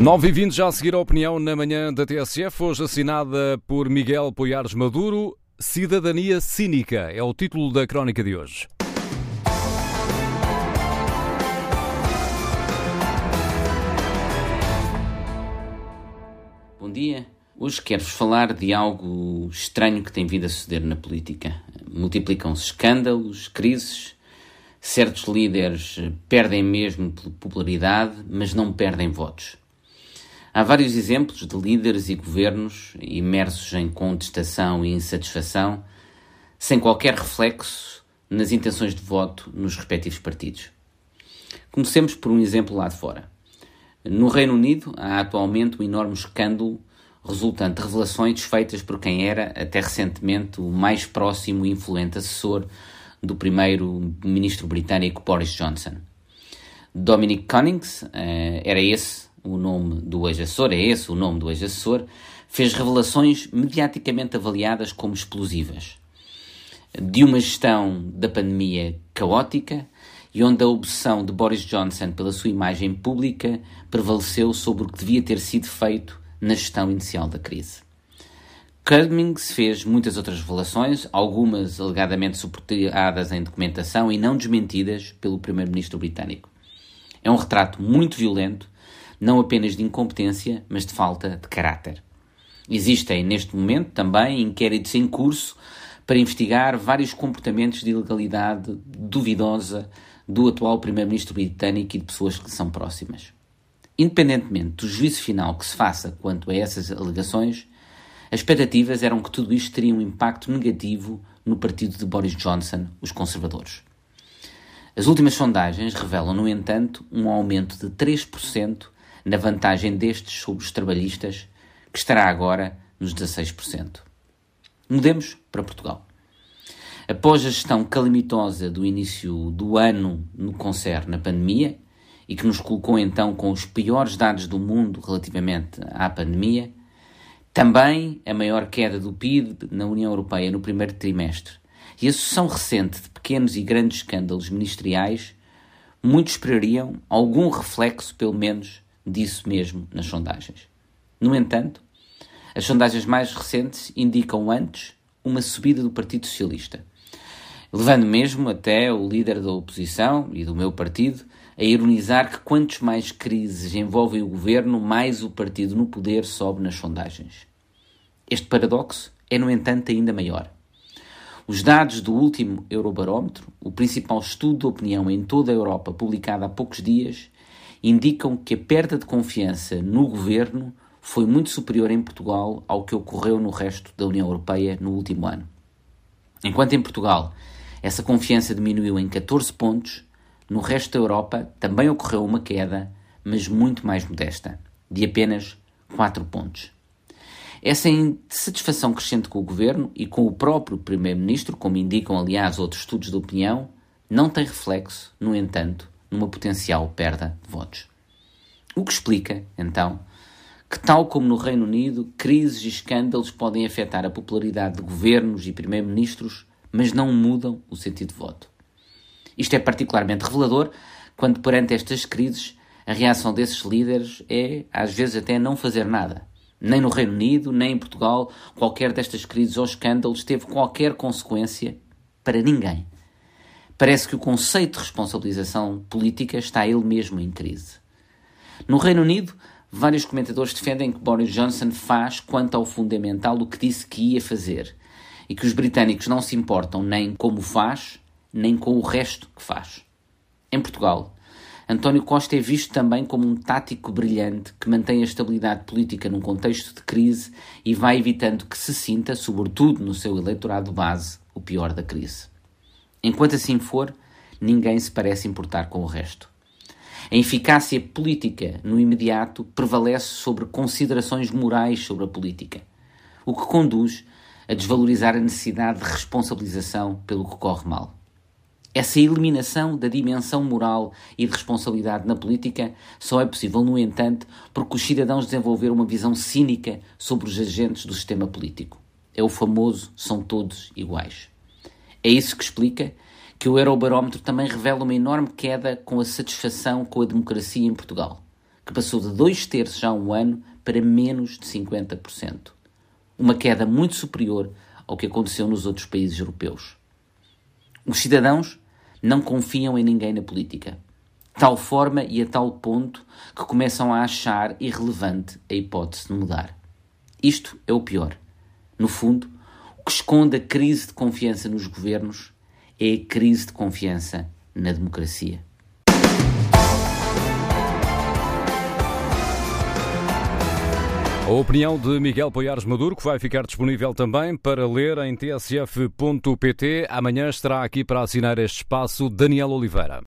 9 e 20 já a seguir a opinião na manhã da TSF, hoje assinada por Miguel Poiares Maduro. Cidadania Cínica é o título da crónica de hoje. Bom dia. Hoje quero-vos falar de algo estranho que tem vindo a suceder na política. Multiplicam-se escândalos, crises, certos líderes perdem mesmo popularidade, mas não perdem votos. Há vários exemplos de líderes e governos imersos em contestação e insatisfação, sem qualquer reflexo nas intenções de voto nos respectivos partidos. Comecemos por um exemplo lá de fora. No Reino Unido há atualmente um enorme escândalo resultante de revelações feitas por quem era, até recentemente, o mais próximo e influente assessor do primeiro-ministro britânico Boris Johnson. Dominic Cummings eh, era esse o nome do ex-assessor, é esse o nome do ex-assessor, fez revelações mediaticamente avaliadas como explosivas. De uma gestão da pandemia caótica e onde a obsessão de Boris Johnson pela sua imagem pública prevaleceu sobre o que devia ter sido feito na gestão inicial da crise. Cummings fez muitas outras revelações, algumas alegadamente suportadas em documentação e não desmentidas pelo primeiro-ministro britânico. É um retrato muito violento, não apenas de incompetência, mas de falta de caráter. Existem, neste momento, também inquéritos em curso para investigar vários comportamentos de ilegalidade duvidosa do atual primeiro-ministro britânico e de pessoas que são próximas. Independentemente do juízo final que se faça quanto a essas alegações, as expectativas eram que tudo isto teria um impacto negativo no partido de Boris Johnson, os conservadores. As últimas sondagens revelam, no entanto, um aumento de 3% na vantagem destes sobre os trabalhistas, que estará agora nos 16%. Mudemos para Portugal. Após a gestão calamitosa do início do ano no concerne na pandemia, e que nos colocou então com os piores dados do mundo relativamente à pandemia, também a maior queda do PIB na União Europeia no primeiro trimestre e a sucessão recente de pequenos e grandes escândalos ministeriais, muitos esperariam algum reflexo, pelo menos, disso mesmo nas sondagens. No entanto, as sondagens mais recentes indicam antes uma subida do Partido Socialista, levando mesmo até o líder da oposição e do meu partido a ironizar que quantos mais crises envolvem o governo, mais o partido no poder sobe nas sondagens. Este paradoxo é, no entanto, ainda maior. Os dados do último Eurobarómetro, o principal estudo de opinião em toda a Europa publicado há poucos dias, indicam que a perda de confiança no governo foi muito superior em Portugal ao que ocorreu no resto da União Europeia no último ano. Enquanto em Portugal essa confiança diminuiu em 14 pontos, no resto da Europa também ocorreu uma queda, mas muito mais modesta, de apenas 4 pontos. Essa insatisfação crescente com o governo e com o próprio Primeiro-Ministro, como indicam aliás outros estudos de opinião, não tem reflexo, no entanto, numa potencial perda de votos. O que explica, então, que, tal como no Reino Unido, crises e escândalos podem afetar a popularidade de governos e primeiros-ministros, mas não mudam o sentido de voto. Isto é particularmente revelador quando, perante estas crises, a reação desses líderes é, às vezes, até não fazer nada. Nem no Reino Unido, nem em Portugal, qualquer destas crises ou escândalos teve qualquer consequência para ninguém. Parece que o conceito de responsabilização política está ele mesmo em crise. No Reino Unido, vários comentadores defendem que Boris Johnson faz quanto ao fundamental o que disse que ia fazer e que os britânicos não se importam nem como faz, nem com o resto que faz. Em Portugal, António Costa é visto também como um tático brilhante que mantém a estabilidade política num contexto de crise e vai evitando que se sinta, sobretudo no seu eleitorado base, o pior da crise. Enquanto assim for, ninguém se parece importar com o resto. A eficácia política no imediato prevalece sobre considerações morais sobre a política, o que conduz a desvalorizar a necessidade de responsabilização pelo que corre mal. Essa eliminação da dimensão moral e de responsabilidade na política só é possível, no entanto, porque os cidadãos desenvolveram uma visão cínica sobre os agentes do sistema político. É o famoso são todos iguais. É isso que explica que o Eurobarómetro também revela uma enorme queda com a satisfação com a democracia em Portugal, que passou de dois terços há um ano para menos de 50%. Uma queda muito superior ao que aconteceu nos outros países europeus. Os cidadãos não confiam em ninguém na política. Tal forma e a tal ponto que começam a achar irrelevante a hipótese de mudar. Isto é o pior. No fundo, que esconde a crise de confiança nos governos é a crise de confiança na democracia. A opinião de Miguel Poiares Maduro, que vai ficar disponível também para ler em tsf.pt. Amanhã estará aqui para assinar este espaço Daniel Oliveira.